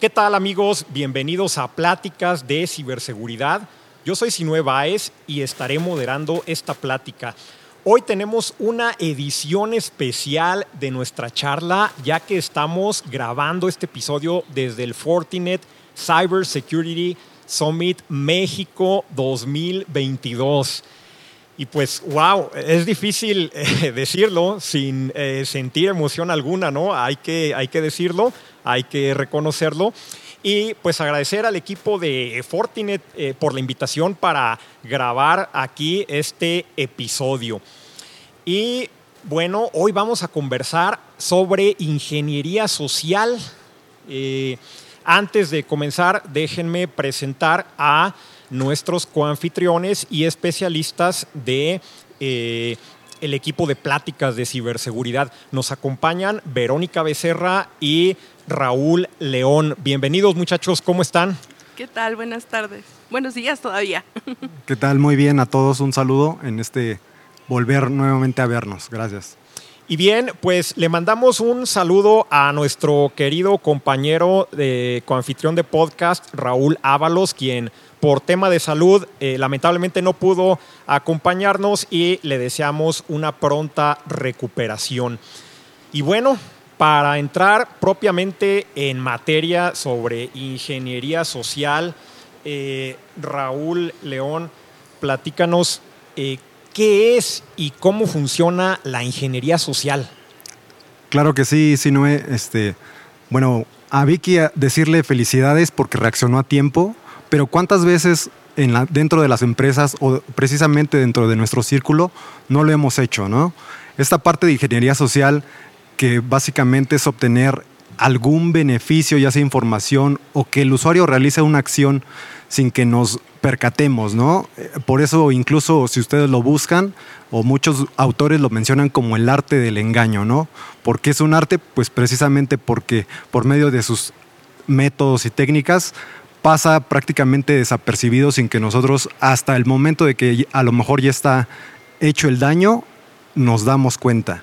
¿Qué tal amigos? Bienvenidos a Pláticas de Ciberseguridad. Yo soy Sinue Baez y estaré moderando esta plática. Hoy tenemos una edición especial de nuestra charla, ya que estamos grabando este episodio desde el Fortinet Cyber Security Summit México 2022. Y pues, wow, es difícil eh, decirlo sin eh, sentir emoción alguna, ¿no? Hay que, hay que decirlo, hay que reconocerlo. Y pues agradecer al equipo de Fortinet eh, por la invitación para grabar aquí este episodio. Y bueno, hoy vamos a conversar sobre ingeniería social. antes de comenzar, déjenme presentar a nuestros coanfitriones y especialistas de eh, el equipo de pláticas de ciberseguridad. Nos acompañan Verónica Becerra y Raúl León. Bienvenidos muchachos, ¿cómo están? ¿Qué tal? Buenas tardes. Buenos días todavía. ¿Qué tal? Muy bien, a todos un saludo en este volver nuevamente a vernos. Gracias. Y bien, pues le mandamos un saludo a nuestro querido compañero de coanfitrión de podcast, Raúl Ábalos, quien por tema de salud eh, lamentablemente no pudo acompañarnos y le deseamos una pronta recuperación. Y bueno, para entrar propiamente en materia sobre ingeniería social, eh, Raúl León, platícanos eh, qué es y cómo funciona la ingeniería social. Claro que sí, no este, bueno, a Vicky decirle felicidades porque reaccionó a tiempo pero ¿cuántas veces en la, dentro de las empresas o precisamente dentro de nuestro círculo no lo hemos hecho? ¿no? Esta parte de ingeniería social que básicamente es obtener algún beneficio, ya sea información o que el usuario realice una acción sin que nos percatemos, ¿no? Por eso incluso si ustedes lo buscan o muchos autores lo mencionan como el arte del engaño, ¿no? ¿Por qué es un arte? Pues precisamente porque por medio de sus métodos y técnicas pasa prácticamente desapercibido sin que nosotros hasta el momento de que a lo mejor ya está hecho el daño, nos damos cuenta.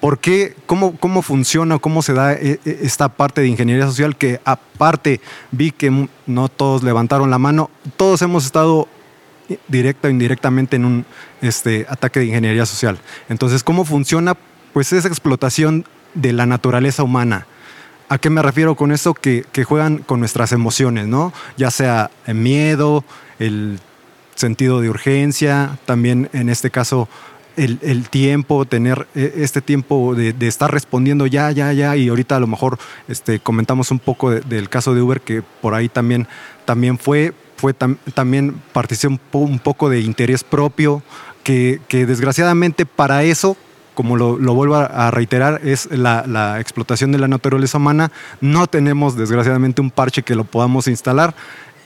¿Por qué? ¿Cómo, cómo funciona, cómo se da e, e, esta parte de ingeniería social que aparte vi que no todos levantaron la mano, todos hemos estado directa o indirectamente en un este, ataque de ingeniería social. Entonces, ¿cómo funciona? Pues esa explotación de la naturaleza humana ¿A qué me refiero con esto? Que, juegan con nuestras emociones, ¿no? Ya sea el miedo, el sentido de urgencia, también en este caso el, tiempo, tener e, este tiempo de, estar respondiendo ya, ya, ya, y ahorita a lo mejor este, comentamos un poco del caso de Uber, que por ahí también, también fue, fue también participó un poco de interés propio, que, que desgraciadamente para eso como lo, vuelvo a reiterar, es la, explotación de la naturaleza humana. No tenemos, desgraciadamente, un parche que lo podamos instalar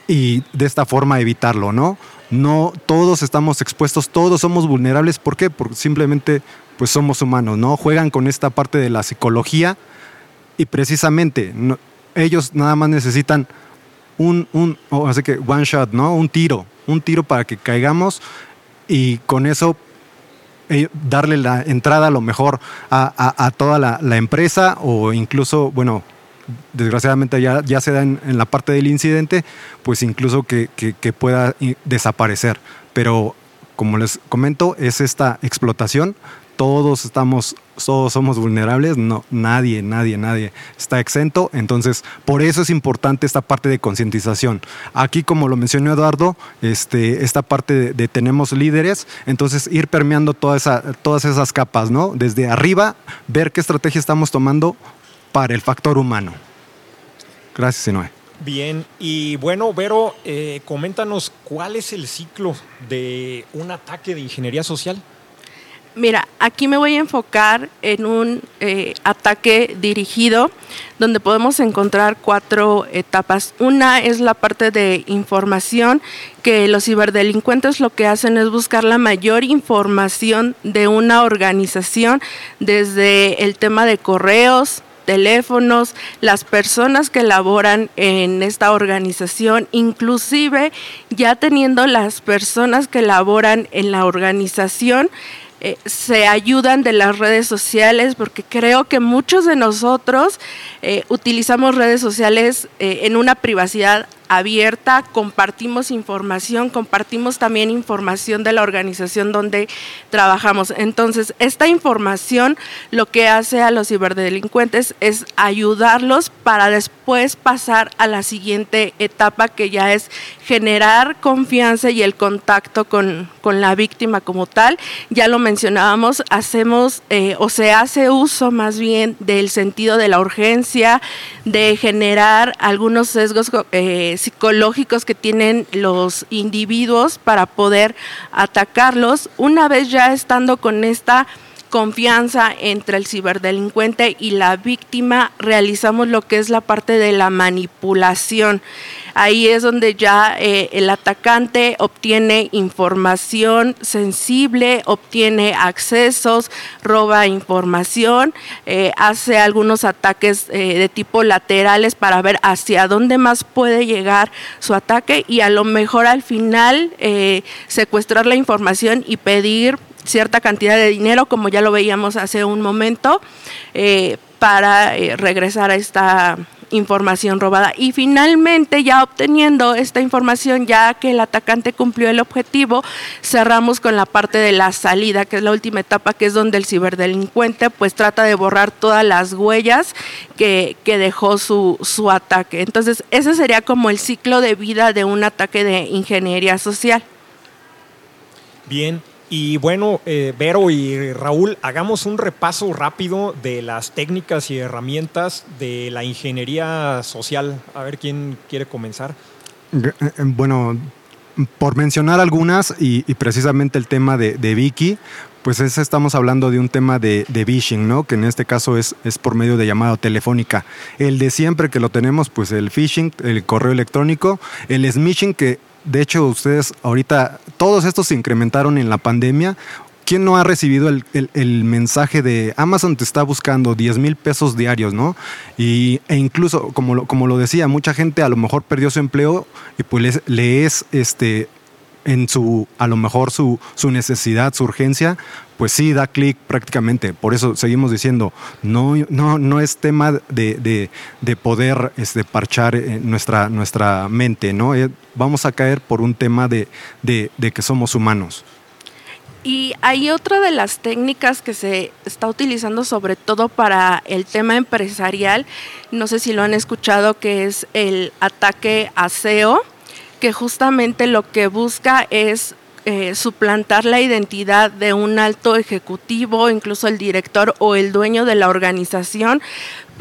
y de esta forma evitarlo, ¿no? No todos estamos expuestos, todos somos vulnerables. ¿Por qué? Porque simplemente pues somos humanos, ¿no? Juegan con esta parte de la psicología y precisamente ellos nada más necesitan un, un así que one shot, ¿no? Un tiro, un tiro para que caigamos y con eso eh, darle la entrada a lo mejor a, toda la, empresa o incluso, bueno, desgraciadamente ya, se da en, la parte del incidente, pues incluso que, que pueda desaparecer. Pero como les comento, es esta explotación todos estamos, todos somos vulnerables, no, nadie, nadie, nadie está exento. Entonces, por eso es importante esta parte de concientización. Aquí, como lo mencionó Eduardo, este, esta parte de, tenemos líderes, entonces ir permeando todas esas capas, ¿no? Desde arriba, ver qué estrategia estamos tomando para el factor humano. Gracias, Sinoe. Bien, y bueno, Vero, eh, coméntanos cuál es el ciclo de un ataque de ingeniería social. Mira, aquí me voy a enfocar en un eh, ataque dirigido donde podemos encontrar cuatro etapas. Una es la parte de información, que los ciberdelincuentes lo que hacen es buscar la mayor información de una organización, desde el tema de correos, teléfonos, las personas que laboran en esta organización, inclusive ya teniendo las personas que laboran en la organización eh, se ayudan de las redes sociales, porque creo que muchos de nosotros eh, utilizamos redes sociales eh, en una privacidad abierta, compartimos información, compartimos también información de la organización donde trabajamos. Entonces, esta información lo que hace a los ciberdelincuentes es ayudarlos para después pasar a la siguiente etapa que ya es generar confianza y el contacto con, la víctima como tal. Ya lo mencionábamos, hacemos eh, o se hace uso más bien del sentido de la urgencia, de generar algunos sesgos eh, psicológicos que tienen los individuos para poder atacarlos. Una vez ya estando con esta confianza entre el ciberdelincuente y la víctima, realizamos lo que es la parte de la manipulación. Ahí es donde ya eh, el atacante obtiene información sensible, obtiene accesos, roba información, eh, hace algunos ataques eh, de tipo laterales para ver hacia dónde más puede llegar su ataque y a lo mejor al final secuestrar la información y pedir cierta cantidad de dinero, como ya lo veíamos hace un momento, para regresar a esta información robada. Y finalmente, ya obteniendo esta información, ya que el atacante cumplió el objetivo, cerramos con la parte de la salida, que es la última etapa, que es donde el ciberdelincuente pues trata de borrar todas las huellas que, que dejó su, su ataque. Entonces, ese sería como el ciclo de vida de un ataque de ingeniería social. Bien, y bueno, eh, Vero y Raúl, hagamos un repaso rápido de las técnicas y herramientas de la ingeniería social. A ver quién quiere comenzar. Eh, eh, bueno, por mencionar algunas y, precisamente el tema de, Vicky, pues estamos hablando de un tema de, de phishing, ¿no? Que en este caso es, es por medio de llamada telefónica. El de siempre que lo tenemos, pues el phishing, el correo electrónico, el smishing que de hecho, ustedes ahorita, todos estos se incrementaron en la pandemia. ¿Quién no ha recibido el, mensaje de Amazon te está buscando 10 mil pesos diarios, ¿no? Y, e incluso, como lo, como lo decía, mucha gente a lo mejor perdió su empleo y pues le es este, en su, a lo mejor su, su necesidad, su urgencia, pues sí da clic prácticamente. Por eso seguimos diciendo, no, no, no es tema de, de, poder este, parchar eh, nuestra, nuestra mente, ¿no? Eh, vamos a caer por un tema de, de que somos humanos. Y hay otra de las técnicas que se está utilizando sobre todo para el tema empresarial, no sé si lo han escuchado, que es el ataque a SEO que justamente lo que busca es eh, suplantar la identidad de un alto ejecutivo, incluso el director o el dueño de la organización,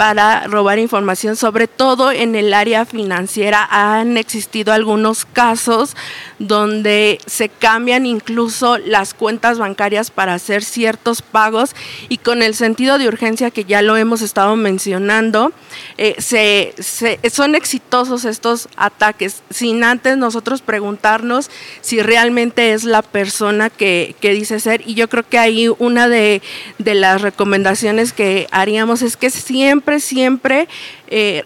para robar información, sobre todo en el área financiera. Han existido algunos casos donde se cambian incluso las cuentas bancarias para hacer ciertos pagos y con el sentido de urgencia que ya lo hemos estado mencionando, eh, se, son exitosos estos ataques, sin antes nosotros preguntarnos si realmente es la persona que, dice ser. Y yo creo que ahí una de, de las recomendaciones que haríamos es que siempre siempre, eh,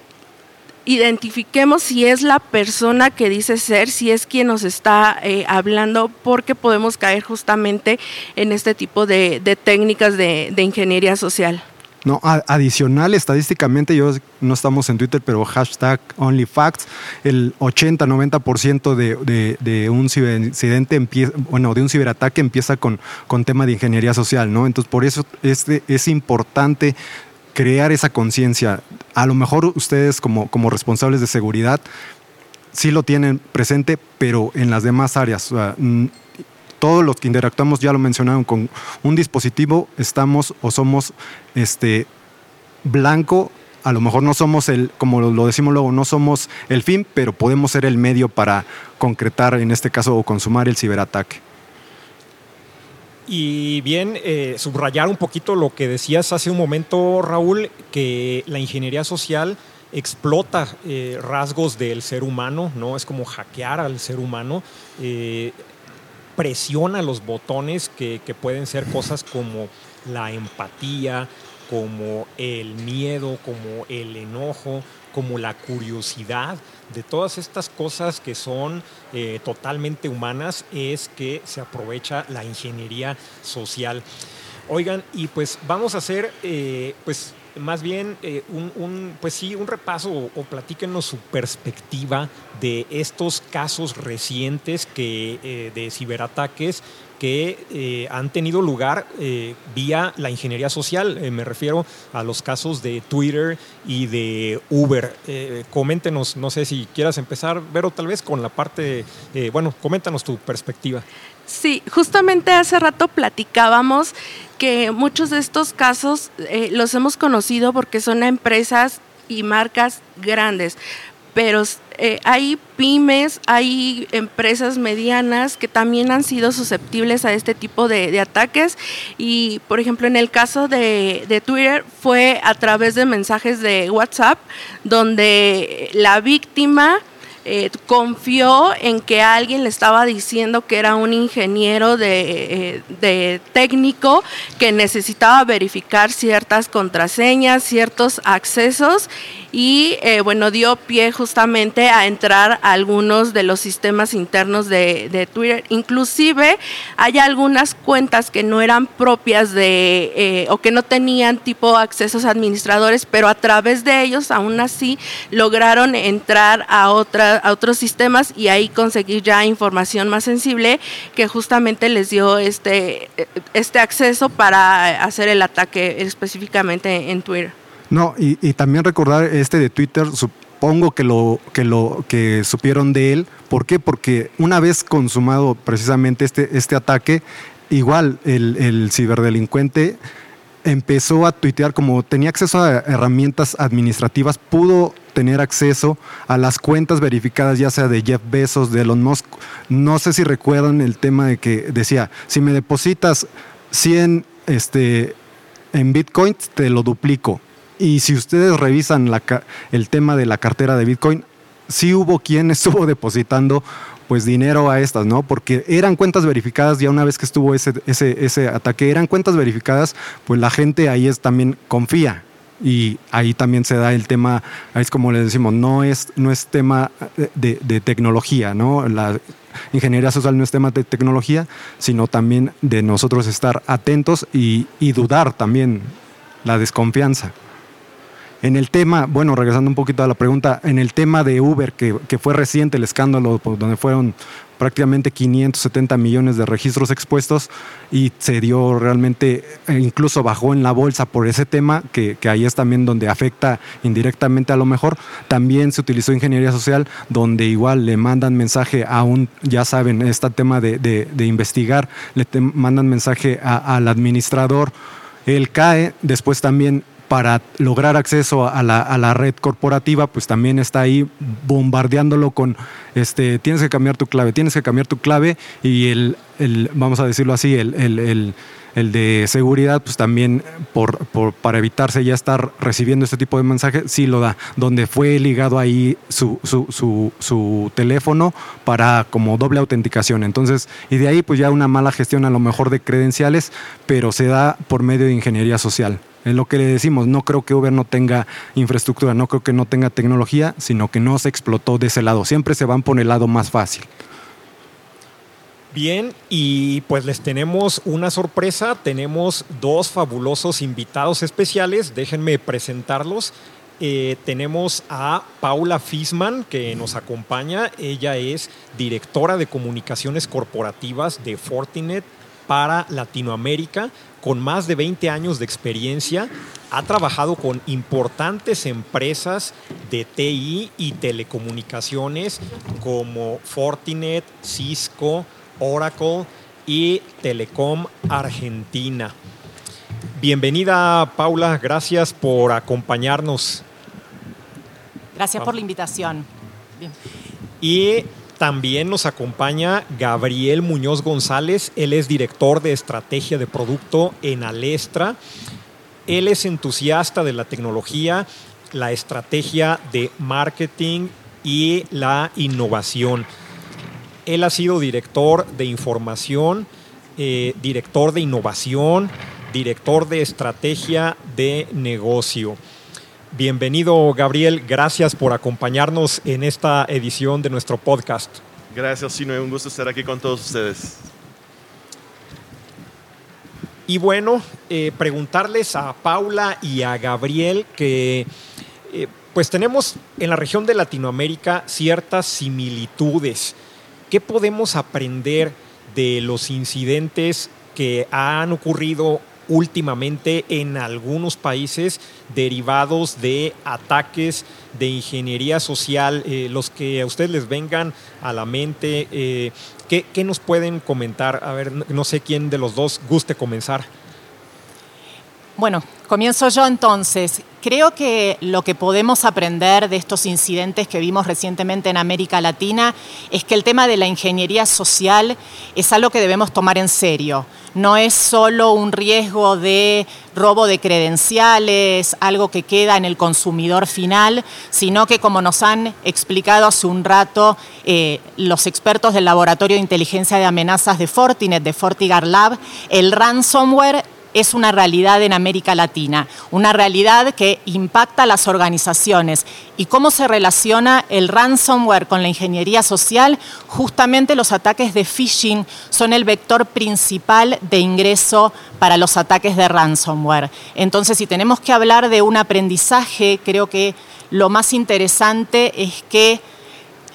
identifiquemos si es la persona que dice ser, si es quien nos está eh, hablando, porque podemos caer justamente en este tipo de, técnicas de, ingeniería social. No, adicional, estadísticamente, yo no estamos en Twitter, pero hashtag OnlyFacts, el 80-90% de, de, un ciberincidente empieza, bueno, de un ciberataque empieza con, con tema de ingeniería social, ¿no? Entonces, por eso este, es importante crear esa conciencia. A lo mejor ustedes como, como responsables de seguridad sí lo tienen presente, pero en las demás áreas. todos los que interactuamos, ya lo mencionaron, con un dispositivo estamos o somos este, blanco. A lo mejor no somos el, como lo decimos luego, no somos el fin, pero podemos ser el medio para concretar, en este caso, o consumar el ciberataque. Y bien, eh, subrayar un poquito lo que decías hace un momento, Raúl, que la ingeniería social explota eh, rasgos del ser humano, ¿no? Es como hackear al ser humano, eh, presiona los botones que, que pueden ser cosas como la empatía, como el miedo, como el enojo, como la curiosidad de todas estas cosas que son eh, totalmente humanas es que se aprovecha la ingeniería social. Oigan, y pues vamos a hacer eh, pues más bien eh, un, pues sí, un repaso o, platíquenos su perspectiva de estos casos recientes que, de ciberataques que eh, han tenido lugar eh, vía la ingeniería social. Eh, me refiero a los casos de Twitter y de Uber. coméntenos, no sé si quieras empezar, Vero, tal vez con la parte, bueno, coméntanos tu perspectiva. Sí, justamente hace rato platicábamos que muchos de estos casos los hemos conocido porque son empresas y marcas grandes, pero eh, hay pymes, hay empresas medianas que también han sido susceptibles a este tipo de, ataques. Y, por ejemplo, en el caso de, de, Twitter fue a través de mensajes de WhatsApp donde la víctima eh, confió en que alguien le estaba diciendo que era un ingeniero de, eh, técnico que necesitaba verificar ciertas contraseñas, ciertos accesos y eh, bueno, dio pie justamente a entrar a algunos de los sistemas internos de, Twitter. Inclusive hay algunas cuentas que no eran propias de o que no tenían tipo accesos administradores, pero a través de ellos aún así lograron entrar a otras a, otros sistemas y ahí conseguir ya información más sensible que justamente les dio este, este acceso para hacer el ataque específicamente en Twitter. No, y, también recordar este de Twitter, supongo que lo, que lo que supieron de él. ¿Por qué? Porque una vez consumado precisamente este, este ataque, igual el, el ciberdelincuente empezó a tuitear, como tenía acceso a herramientas administrativas, pudo tener acceso a las cuentas verificadas, ya sea de Jeff Bezos, de Elon Musk. No sé si recuerdan el tema de que decía, si me depositas 100 este, en Bitcoin, te lo duplico. Y si ustedes revisan el tema de la cartera de Bitcoin, sí hubo quien estuvo depositando pues dinero a estas, ¿no? Porque eran cuentas verificadas ya una vez que estuvo ese, ese, ese ataque, eran cuentas verificadas, pues la gente ahí es también confía, y ahí también se da el tema, es como les decimos, no es, no es tema de, tecnología, ¿no? La ingeniería social no es tema de tecnología, sino también de nosotros estar atentos y, dudar también la desconfianza. En el tema, bueno, regresando un poquito a la pregunta, en el tema de Uber, que, que fue reciente el escándalo, donde fueron prácticamente 570 millones de registros expuestos y se dio realmente, eh, incluso bajó en la bolsa por ese tema, que, ahí es también donde afecta indirectamente a lo mejor. También se utilizó ingeniería social, donde igual le mandan mensaje a un, ya saben, este tema de, investigar, le mandan mensaje al administrador, él cae, después también para lograr acceso a la, red corporativa, pues también está ahí bombardeándolo con, este, tienes que cambiar tu clave, tienes que cambiar tu clave y el, el vamos a decirlo así, el, el, el de seguridad, pues también por, por, para evitarse ya estar recibiendo este tipo de mensajes, sí lo da, donde fue ligado ahí su, su, su, su, teléfono para como doble autenticación. Entonces, y de ahí pues ya una mala gestión a lo mejor de credenciales, pero se da por medio de ingeniería social. En lo que le decimos, no creo que Uber no tenga infraestructura, no creo que no tenga tecnología, sino que no se explotó de ese lado. Siempre se van por el lado más fácil. Bien, y pues les tenemos una sorpresa. Tenemos dos fabulosos invitados especiales. Déjenme presentarlos. Eh, tenemos a Paula Fisman que nos acompaña. Ella es directora de comunicaciones corporativas de Fortinet para Latinoamérica con más de 20 años de experiencia, ha trabajado con importantes empresas de TI y telecomunicaciones como Fortinet, Cisco, Oracle y Telecom Argentina. Bienvenida Paula, gracias por acompañarnos. Gracias por la invitación. Y también nos acompaña Gabriel Muñoz González, él es director de estrategia de producto en Alestra. Él es entusiasta de la tecnología, la estrategia de marketing y la innovación. Él ha sido director de información, eh, director de innovación, director de estrategia de negocio. Bienvenido, Gabriel. Gracias por acompañarnos en esta edición de nuestro podcast. Gracias, Sino. Un gusto estar aquí con todos ustedes. Y bueno, eh, preguntarles a Paula y a Gabriel que eh, pues tenemos en la región de Latinoamérica ciertas similitudes. ¿Qué podemos aprender de los incidentes que han ocurrido últimamente en algunos países derivados de ataques de ingeniería social, eh, los que a ustedes les vengan a la mente, eh, ¿qué, ¿qué, nos pueden comentar? A ver, no sé quién de los dos guste comenzar. Bueno, comienzo yo entonces. Creo que lo que podemos aprender de estos incidentes que vimos recientemente en América Latina es que el tema de la ingeniería social es algo que debemos tomar en serio. No es solo un riesgo de robo de credenciales, algo que queda en el consumidor final, sino que como nos han explicado hace un rato eh, los expertos del Laboratorio de Inteligencia de Amenazas de Fortinet, de Fortigar Lab, el ransomware es una realidad en América Latina, una realidad que impacta a las organizaciones. ¿Y cómo se relaciona el ransomware con la ingeniería social? Justamente los ataques de phishing son el vector principal de ingreso para los ataques de ransomware. Entonces, si tenemos que hablar de un aprendizaje, creo que lo más interesante es que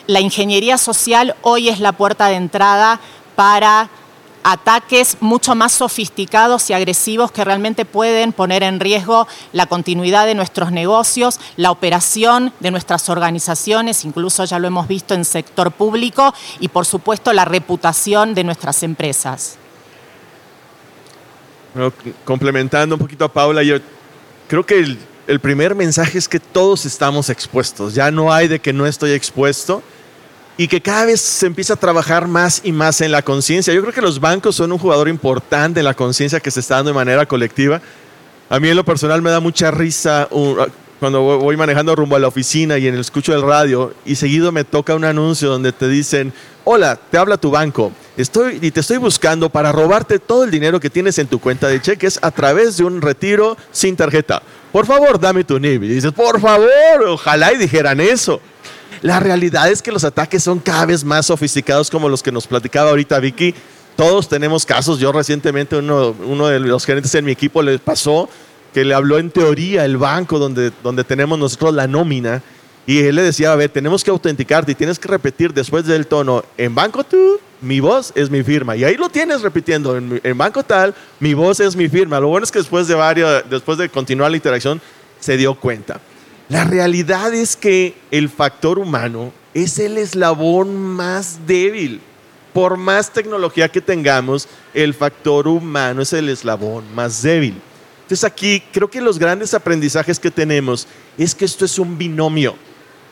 la ingeniería social hoy es la puerta de entrada para ataques mucho más sofisticados y agresivos que realmente pueden poner en riesgo la continuidad de nuestros negocios, la operación de nuestras organizaciones, incluso ya lo hemos visto en sector público, y por supuesto la reputación de nuestras empresas. Complementando un poquito a Paula, yo creo que el, el primer mensaje es que todos estamos expuestos, ya no hay de que no estoy expuesto y que cada vez se empieza a trabajar más y más en la conciencia. Yo creo que los bancos son un jugador importante en la conciencia que se está dando de manera colectiva. A mí en lo personal me da mucha risa cuando voy manejando rumbo a la oficina y en el escucho del radio y seguido me toca un anuncio donde te dicen, hola, te habla tu banco, estoy y te estoy buscando para robarte todo el dinero que tienes en tu cuenta de cheques a través de un retiro sin tarjeta. Por favor, dame tu NIB. Y dices, por favor, ojalá y dijeran eso. La realidad es que los ataques son cada vez más sofisticados como los que nos platicaba ahorita Vicky. Todos tenemos casos. Yo recientemente uno, de los gerentes en mi equipo le pasó que le habló en teoría el banco donde, donde tenemos nosotros la nómina y él le decía, a ver, tenemos que autenticarte y tienes que repetir después del tono, en banco tú, mi voz es mi firma. Y ahí lo tienes repitiendo, en, en banco tal, mi voz es mi firma. Lo bueno es que después de, varios, después de continuar la interacción se dio cuenta. La realidad es que el factor humano es el eslabón más débil. Por más tecnología que tengamos, el factor humano es el eslabón más débil. Entonces aquí creo que los grandes aprendizajes que tenemos es que esto es un binomio.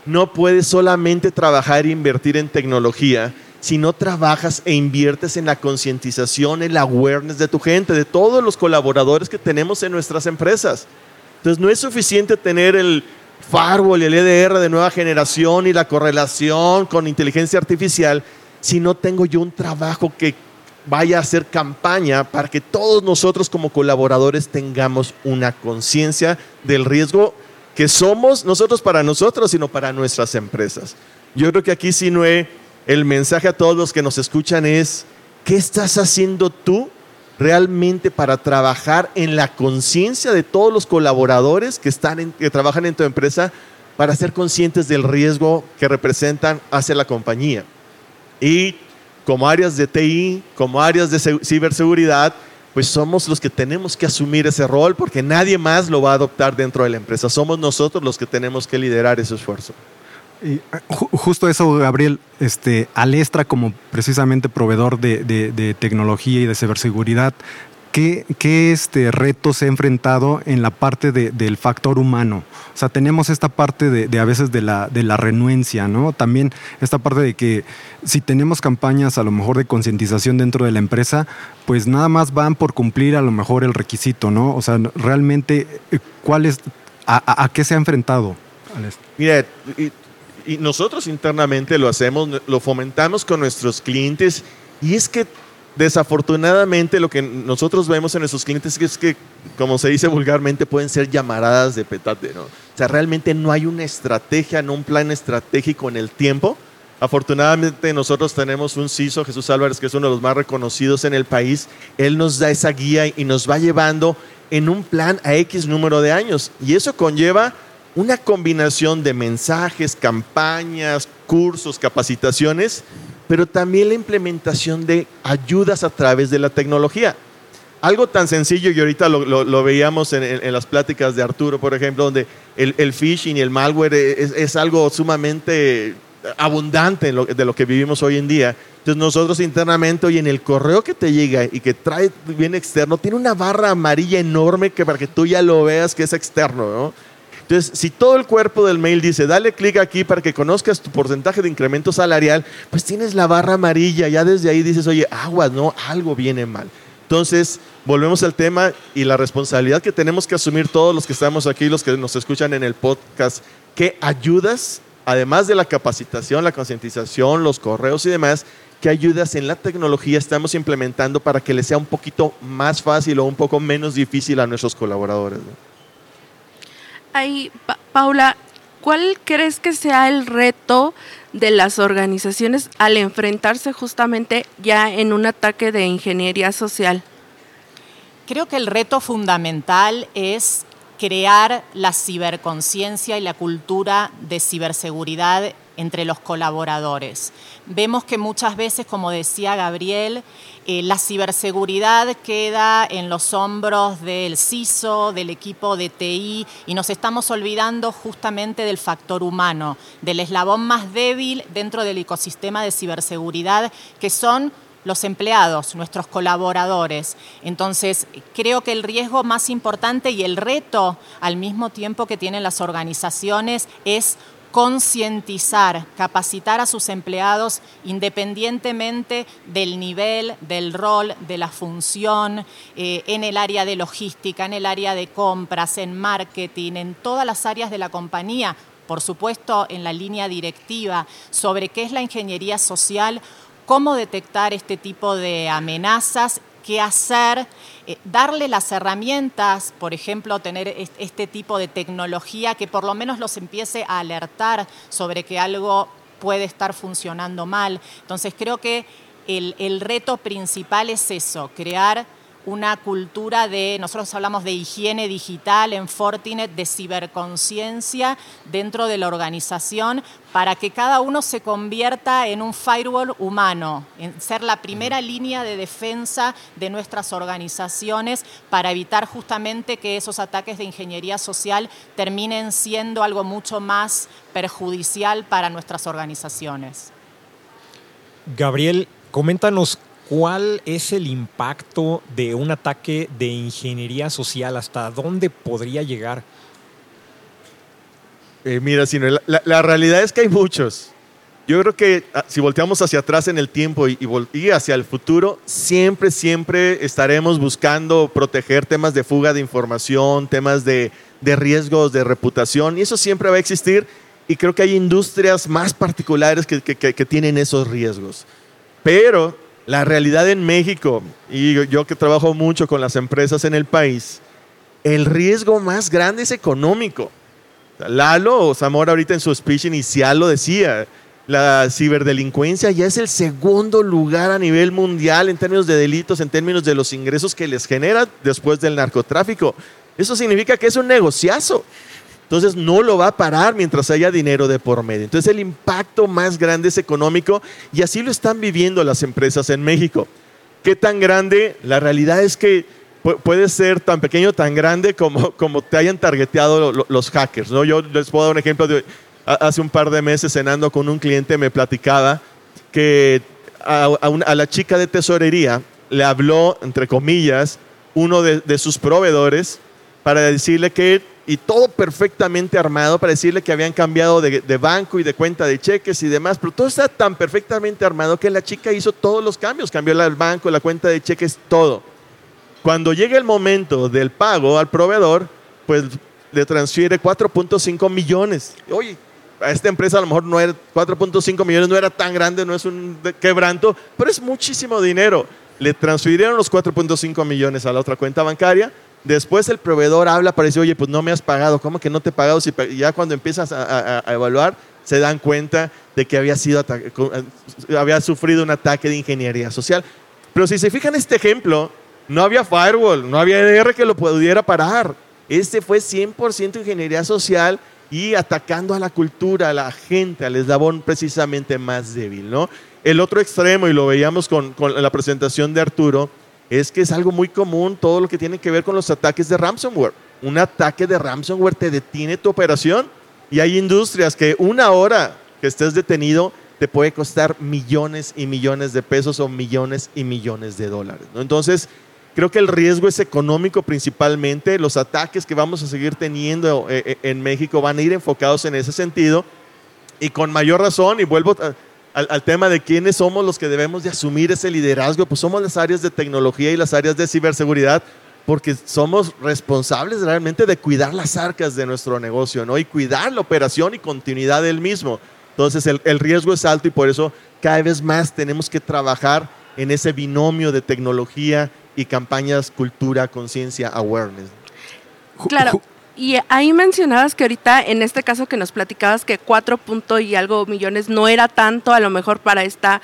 No puedes solamente trabajar e invertir en tecnología si no trabajas e inviertes en la concientización, en la awareness de tu gente, de todos los colaboradores que tenemos en nuestras empresas. Entonces no es suficiente tener el, firewall y el EDR de nueva generación y la correlación con inteligencia artificial si no tengo yo un trabajo que vaya a hacer campaña para que todos nosotros como colaboradores tengamos una conciencia del riesgo que somos nosotros para nosotros, sino para nuestras empresas. Yo creo que aquí, si no el mensaje a todos los que nos escuchan es, ¿qué estás haciendo tú realmente para trabajar en la conciencia de todos los colaboradores que, están que trabajan en tu empresa para ser conscientes del riesgo que representan hacia la compañía. Y como áreas de TI, como áreas de ciberseguridad, pues somos los que tenemos que asumir ese rol porque nadie más lo va a adoptar dentro de la empresa. Somos nosotros los que tenemos que liderar ese esfuerzo. Y justo eso, Gabriel, este, Alestra como precisamente proveedor de, tecnología y de ciberseguridad, ¿qué, qué este, retos se ha enfrentado en la parte del factor humano? O sea, tenemos esta parte de, a veces de la, de la renuencia, ¿no? También esta parte de que si tenemos campañas a lo mejor de concientización dentro de la empresa, pues nada más van por cumplir a lo mejor el requisito, ¿no? O sea, realmente, eh, ¿cuál es, a, a qué se ha enfrentado? Mira, y nosotros internamente lo hacemos, lo fomentamos con nuestros clientes y es que desafortunadamente lo que nosotros vemos en nuestros clientes es que, como se dice vulgarmente, pueden ser llamaradas de petate, ¿no? O sea, realmente no hay una estrategia, no un plan estratégico en el tiempo. Afortunadamente nosotros tenemos un CISO, Jesús Álvarez, que es uno de los más reconocidos en el país. Él nos da esa guía y nos va llevando en un plan a X número de años. Y eso conlleva una combinación de mensajes, campañas, cursos, capacitaciones, pero también la implementación de ayudas a través de la tecnología. Algo tan sencillo, y ahorita lo, veíamos en, las pláticas de Arturo, por ejemplo, donde el, phishing y el malware es, algo sumamente abundante de lo que vivimos hoy en día. Entonces nosotros internamente hoy en el correo que te llega y que trae bien externo, tiene una barra amarilla enorme que para que tú ya lo veas que es externo, ¿no? Entonces, si todo el cuerpo del mail dice, dale clic aquí para que conozcas tu porcentaje de incremento salarial, pues tienes la barra amarilla, ya desde ahí dices, oye, agua, no, algo viene mal. Entonces, volvemos al tema y la responsabilidad que tenemos que asumir todos los que estamos aquí, los que nos escuchan en el podcast, ¿qué ayudas, además de la capacitación, la concientización, los correos y demás, qué ayudas en la tecnología estamos implementando para que les sea un poquito más fácil o un poco menos difícil a nuestros colaboradores? Ahí, Paula, ¿cuál crees que sea el reto de las organizaciones al enfrentarse justamente ya en un ataque de ingeniería social? Creo que el reto fundamental es crear la ciberconciencia y la cultura de ciberseguridad entre los colaboradores. Vemos que muchas veces, como decía Gabriel, eh, la ciberseguridad queda en los hombros del CISO, del equipo de TI, y nos estamos olvidando justamente del factor humano, del eslabón más débil dentro del ecosistema de ciberseguridad, que son los empleados, nuestros colaboradores. Entonces, creo que el riesgo más importante y el reto al mismo tiempo que tienen las organizaciones es concientizar, capacitar a sus empleados independientemente del nivel, del rol, de la función, eh, en el área de logística, en el área de compras, en marketing, en todas las áreas de la compañía, por supuesto en la línea directiva, sobre qué es la ingeniería social, cómo detectar este tipo de amenazas qué hacer, eh, darle las herramientas, por ejemplo, tener este tipo de tecnología que por lo menos los empiece a alertar sobre que algo puede estar funcionando mal. Entonces creo que el, el reto principal es eso, crear una cultura de, nosotros hablamos de higiene digital en Fortinet, de ciberconciencia dentro de la organización, para que cada uno se convierta en un firewall humano, en ser la primera línea de defensa de nuestras organizaciones para evitar justamente que esos ataques de ingeniería social terminen siendo algo mucho más perjudicial para nuestras organizaciones. Gabriel, coméntanos ¿Cuál es el impacto de un ataque de ingeniería social? ¿Hasta dónde podría llegar? Eh, mira, la, realidad es que hay muchos. Yo creo que ah, si volteamos hacia atrás en el tiempo y, hacia el futuro, siempre, siempre estaremos buscando proteger temas de fuga de información, temas de, riesgos de reputación, y eso siempre va a existir. Y creo que hay industrias más particulares que tienen esos riesgos. Pero la realidad en México, y yo que trabajo mucho con las empresas en el país, el riesgo más grande es económico. Lalo Zamora ahorita en su speech inicial lo decía, la ciberdelincuencia ya es el segundo lugar a nivel mundial en términos de delitos, en términos de los ingresos que les genera después del narcotráfico. Eso significa que es un negociazo. Entonces no lo va a parar mientras haya dinero de por medio. Entonces el impacto más grande es económico y así lo están viviendo las empresas en México. ¿Qué tan grande? La realidad es que puede ser tan pequeño, tan grande como, como te hayan targeteado los hackers. ¿no? Yo les puedo dar un ejemplo. De, hace un par de meses cenando con un cliente me platicaba que a, la chica de tesorería le habló, entre comillas, uno de, de sus proveedores para decirle que y todo perfectamente armado para decirle que habían cambiado de, banco y de cuenta de cheques y demás, pero todo está tan perfectamente armado que la chica hizo todos los cambios, cambió el banco, la cuenta de cheques, todo. Cuando llega el momento del pago al proveedor, pues le transfiere 4.5 millones. Oye, a esta empresa a lo mejor no era 4.5 millones, no era tan grande, no es un quebranto, pero es muchísimo dinero. Le transfirieron los 4.5 millones a la otra cuenta bancaria Después el proveedor habla para decir, oye, pues no me has pagado, ¿cómo que no te he pagado? Si ya cuando empiezas a, evaluar, se dan cuenta de que había, sido había sufrido un ataque de ingeniería social. Pero si se fijan este ejemplo, no había firewall, no había EDR que lo pudiera parar. Este fue 100% ingeniería social y atacando a la cultura, a la gente, al eslabón precisamente más débil. ¿no? El otro extremo, y lo veíamos con, con la presentación de Arturo, es que es algo muy común todo lo que tiene que ver con los ataques de ransomware. Un ataque de ransomware te detiene tu operación y hay industrias que una hora que estés detenido te puede costar millones y millones de pesos o millones y millones de dólares. Entonces, creo que el riesgo es económico principalmente. Los ataques que vamos a seguir teniendo eh, eh, en México van a ir enfocados en ese sentido y con mayor razón, y vuelvo al, tema de quiénes somos los que debemos de asumir ese liderazgo, pues somos las áreas de tecnología y las áreas de ciberseguridad, porque somos responsables realmente de cuidar las arcas de nuestro negocio, ¿no? Y cuidar la operación y continuidad del mismo. Entonces el, el riesgo es alto y por eso cada vez más tenemos que trabajar en ese binomio de tecnología y campañas cultura, conciencia, awareness. Claro. Y ahí mencionabas que ahorita, en este caso que nos platicabas, que cuatro punto y algo millones no era tanto a lo mejor para esta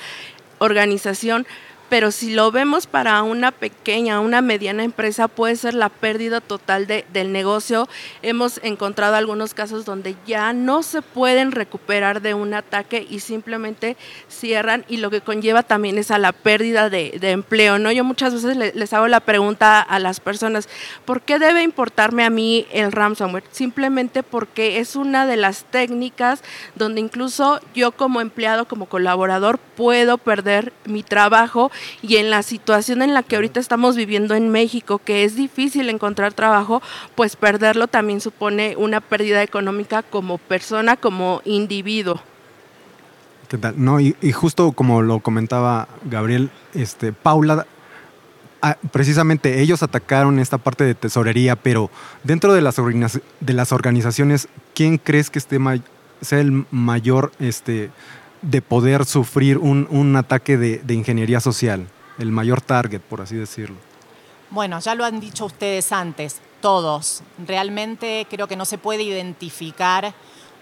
organización, pero si lo vemos para una pequeña, una mediana empresa, puede ser la pérdida total de, del negocio. Hemos encontrado algunos casos donde ya no se pueden recuperar de un ataque y simplemente cierran y lo que conlleva también es a la pérdida de, empleo. ¿no? Yo muchas veces les, hago la pregunta a las personas, ¿por qué debe importarme a mí el ransomware? Simplemente porque es una de las técnicas donde incluso yo como empleado, como colaborador, puedo perder mi trabajo y en la situación en la que ahorita estamos viviendo en México, que es difícil encontrar trabajo, pues perderlo también supone una pérdida económica como persona, como individuo. ¿Qué tal? No, y, justo como lo comentaba Gabriel, este, Paula, ah, precisamente ellos atacaron esta parte de tesorería, pero dentro de las, de las organizaciones, ¿quién crees que esté sea el mayor este, de poder sufrir un, ataque de, ingeniería social, el mayor target, por así decirlo? Bueno, ya lo han dicho ustedes antes, todos. Realmente creo que no se puede identificar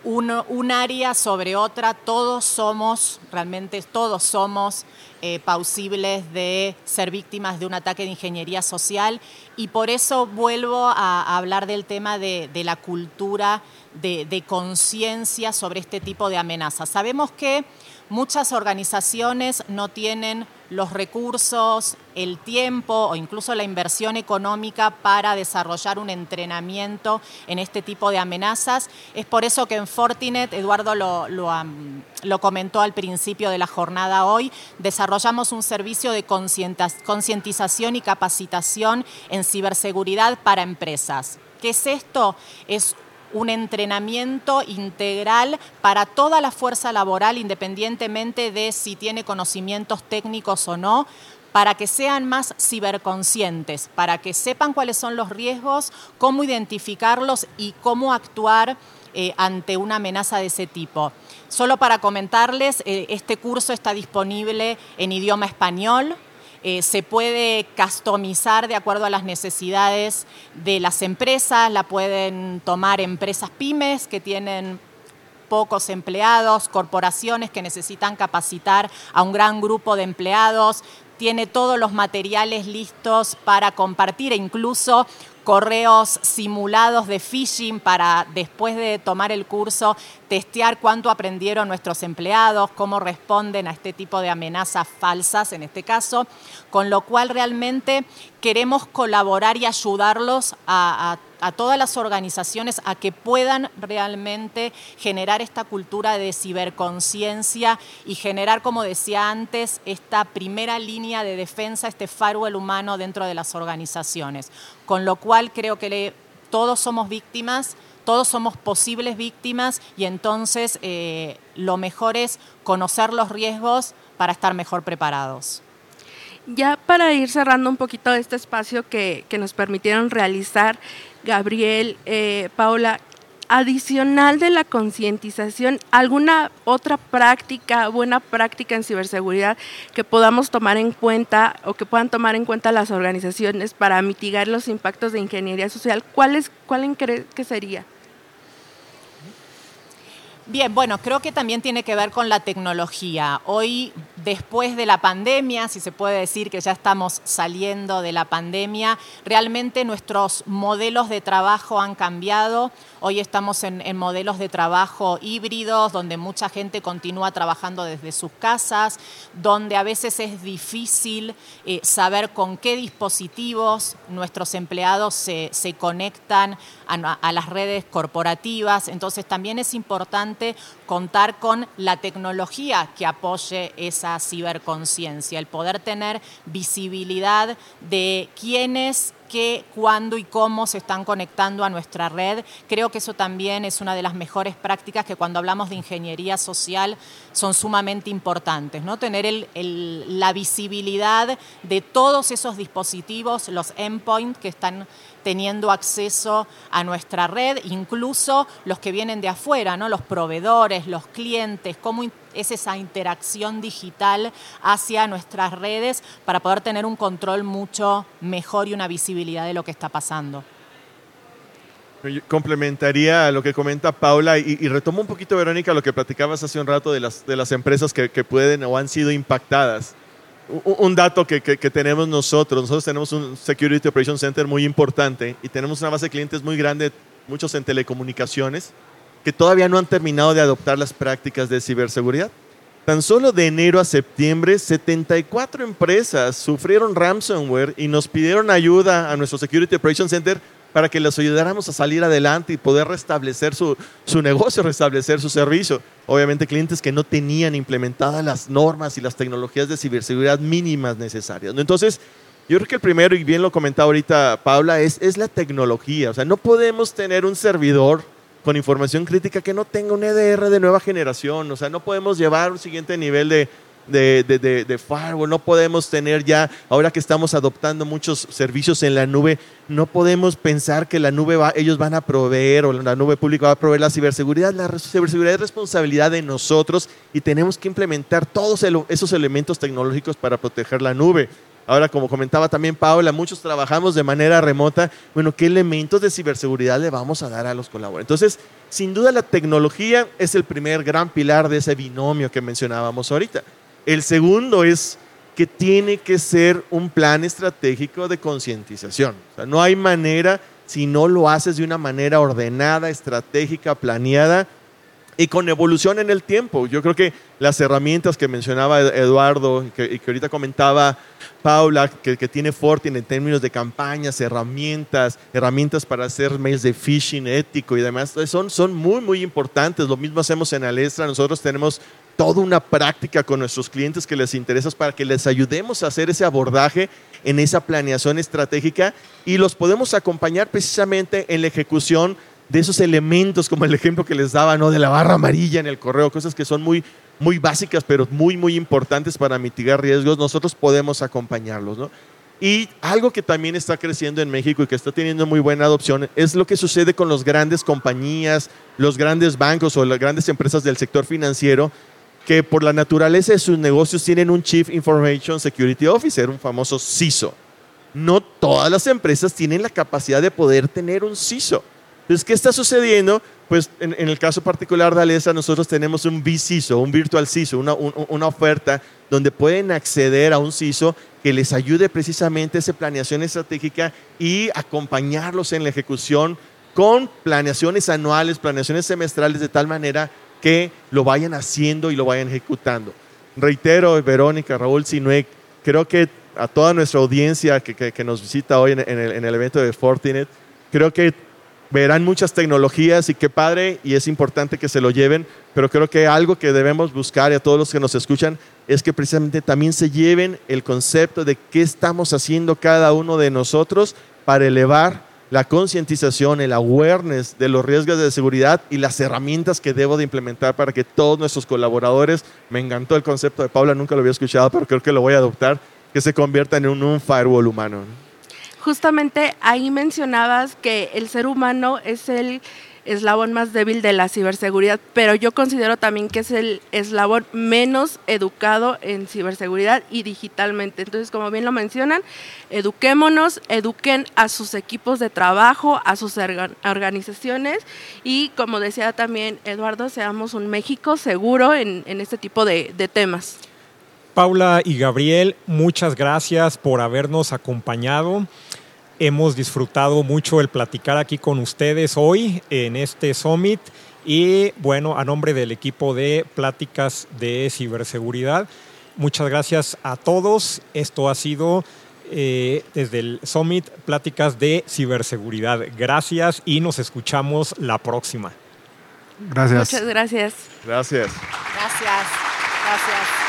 un, área sobre otra, todos somos, realmente todos somos eh, pausibles de ser víctimas de un ataque de ingeniería social y por eso vuelvo a, hablar del tema de, la cultura de, conciencia sobre este tipo de amenazas. Sabemos que muchas organizaciones no tienen los recursos, el tiempo o incluso la inversión económica para desarrollar un entrenamiento en este tipo de amenazas. Es por eso que en Fortinet, Eduardo lo, lo, comentó al principio de la jornada hoy, desarrollamos un servicio de concientización y capacitación en ciberseguridad para empresas. ¿Qué es esto? Es un entrenamiento integral para toda la fuerza laboral, independientemente de si tiene conocimientos técnicos o no, para que sean más ciberconscientes, para que sepan cuáles son los riesgos, cómo identificarlos y cómo actuar eh, ante una amenaza de ese tipo. Solo para comentarles, eh, este curso está disponible en idioma español, eh, se puede customizar de acuerdo a las necesidades de las empresas, la pueden tomar empresas pymes que tienen pocos empleados, corporaciones que necesitan capacitar a un gran grupo de empleados, tiene todos los materiales listos para compartir e incluso correos simulados de phishing para después de tomar el curso testear cuánto aprendieron nuestros empleados, cómo responden a este tipo de amenazas falsas en este caso, con lo cual realmente queremos colaborar y ayudarlos a, todas las organizaciones a que puedan realmente generar esta cultura de ciberconciencia y generar, como decía antes, esta primera línea de defensa, este firewall humano dentro de las organizaciones. Con lo cual creo que todos somos víctimas todos somos posibles víctimas y entonces eh, lo mejor es conocer los riesgos para estar mejor preparados. Ya para ir cerrando un poquito este espacio que, nos permitieron realizar, Gabriel, eh, Paula, adicional de la concientización, ¿alguna otra práctica, buena práctica en ciberseguridad que podamos tomar en cuenta o que puedan tomar en cuenta las organizaciones para mitigar los impactos de ingeniería social? ¿Cuál, es, cuál cree que sería? Bien, bueno, creo que también tiene que ver con la tecnología. Hoy, después de la pandemia, si se puede decir que ya estamos saliendo de la pandemia, realmente nuestros modelos de trabajo han cambiado. Hoy estamos en, modelos de trabajo híbridos, donde mucha gente continúa trabajando desde sus casas, donde a veces es difícil eh, saber con qué dispositivos nuestros empleados se, conectan a, a las redes corporativas. Entonces también es importante contar con la tecnología que apoye esa ciberconciencia, el poder tener visibilidad de quiénes qué, cuándo y cómo se están conectando a nuestra red. Creo que eso también es una de las mejores prácticas que cuando hablamos de ingeniería social son sumamente importantes, ¿no? Tener la visibilidad de todos esos dispositivos, los endpoints que están teniendo acceso a nuestra red, incluso los que vienen de afuera, ¿no? los proveedores, los clientes, cómo es esa interacción digital hacia nuestras redes para poder tener un control mucho mejor y una visibilidad de lo que está pasando. complementaría a lo que comenta Paula y, retomo un poquito, Verónica, lo que platicabas hace un rato de las, de las empresas que pueden o han sido impactadas un dato que, tenemos nosotros, nosotros tenemos un Security Operation Center muy importante y tenemos una base de clientes muy grande, muchos en telecomunicaciones, que todavía no han terminado de adoptar las prácticas de ciberseguridad. Tan solo de enero a septiembre, 74 empresas sufrieron ransomware y nos pidieron ayuda a nuestro Security Operation Center para que les ayudáramos a salir adelante y poder restablecer su, su, negocio, restablecer su servicio. Obviamente clientes que no tenían implementadas las normas y las tecnologías de ciberseguridad mínimas necesarias. Entonces, yo creo que el primero, y bien lo comentaba ahorita Paula, es, es la tecnología. O sea, no podemos tener un servidor con información crítica que no tenga un EDR de nueva generación. O sea, no podemos llevar un siguiente nivel de, de, de, de, firewall, no podemos tener ya, ahora que estamos adoptando muchos servicios en la nube, no podemos pensar que la nube va, ellos van a proveer o la nube pública va a proveer la ciberseguridad. La ciberseguridad es responsabilidad de nosotros y tenemos que implementar todos esos elementos tecnológicos para proteger la nube. Ahora, como comentaba también Paula, muchos trabajamos de manera remota. Bueno, ¿qué elementos de ciberseguridad le vamos a dar a los colaboradores? Entonces, sin duda la tecnología es el primer gran pilar de ese binomio que mencionábamos ahorita. El segundo es que tiene que ser un plan estratégico de concientización. no hay manera, si no lo haces de una manera ordenada, estratégica, planeada y con evolución en el tiempo. Yo creo que las herramientas que mencionaba Eduardo y que, ahorita comentaba Paula, que, tiene Fortin en términos de campañas, herramientas, herramientas para hacer mails de phishing ético y demás, son, son muy, muy importantes. Lo mismo hacemos en Alestra. Nosotros tenemos toda una práctica con nuestros clientes que les interesa para que les ayudemos a hacer ese abordaje en esa planeación estratégica y los podemos acompañar precisamente en la ejecución de esos elementos, como el ejemplo que les daba, ¿no? De la barra amarilla en el correo, cosas que son muy, muy básicas, pero muy, muy importantes para mitigar riesgos, nosotros podemos acompañarlos, ¿no? Y algo que también está creciendo en México y que está teniendo muy buena adopción es lo que sucede con las grandes compañías, los grandes bancos o las grandes empresas del sector financiero, que por la naturaleza de sus negocios tienen un Chief Information Security Officer, un famoso CISO. No todas las empresas tienen la capacidad de poder tener un CISO. Entonces, ¿qué está sucediendo? Pues en, el caso particular de Alesa, nosotros tenemos un vCISO, un Virtual CISO, una, una oferta donde pueden acceder a un CISO que les ayude precisamente a esa planeación estratégica y acompañarlos en la ejecución con planeaciones anuales, planeaciones semestrales, de tal manera que lo vayan haciendo y lo vayan ejecutando. Reitero, Verónica, Raúl Sinue, creo que a toda nuestra audiencia que, nos visita hoy en, el, en, el, evento de Fortinet, creo que verán muchas tecnologías y qué padre y es importante que se lo lleven, pero creo que algo que debemos buscar y a todos los que nos escuchan es que precisamente también se lleven el concepto de qué estamos haciendo cada uno de nosotros para elevar la concientización, el awareness de los riesgos de seguridad y las herramientas que debo de implementar para que todos nuestros colaboradores, me encantó el concepto de Paula, nunca lo había escuchado, pero creo que lo voy a adoptar, que se conviertan en un, firewall humano. Justamente ahí mencionabas que el ser humano es el eslabón más débil de la ciberseguridad, pero yo considero también que es el eslabón menos educado en ciberseguridad y digitalmente. Entonces, como bien lo mencionan, eduquémonos, eduquen a sus equipos de trabajo, a sus organizaciones y, como decía también Eduardo, seamos un México seguro en, este tipo de, de temas. Paula y Gabriel, muchas gracias por habernos acompañado. Hemos disfrutado mucho el platicar aquí con ustedes hoy en este Summit y bueno, a nombre del equipo de Pláticas de Ciberseguridad, muchas gracias a todos. Esto ha sido eh, desde el Summit Pláticas de Ciberseguridad. Gracias y nos escuchamos la próxima. Gracias. Muchas gracias. Gracias. Gracias. Gracias.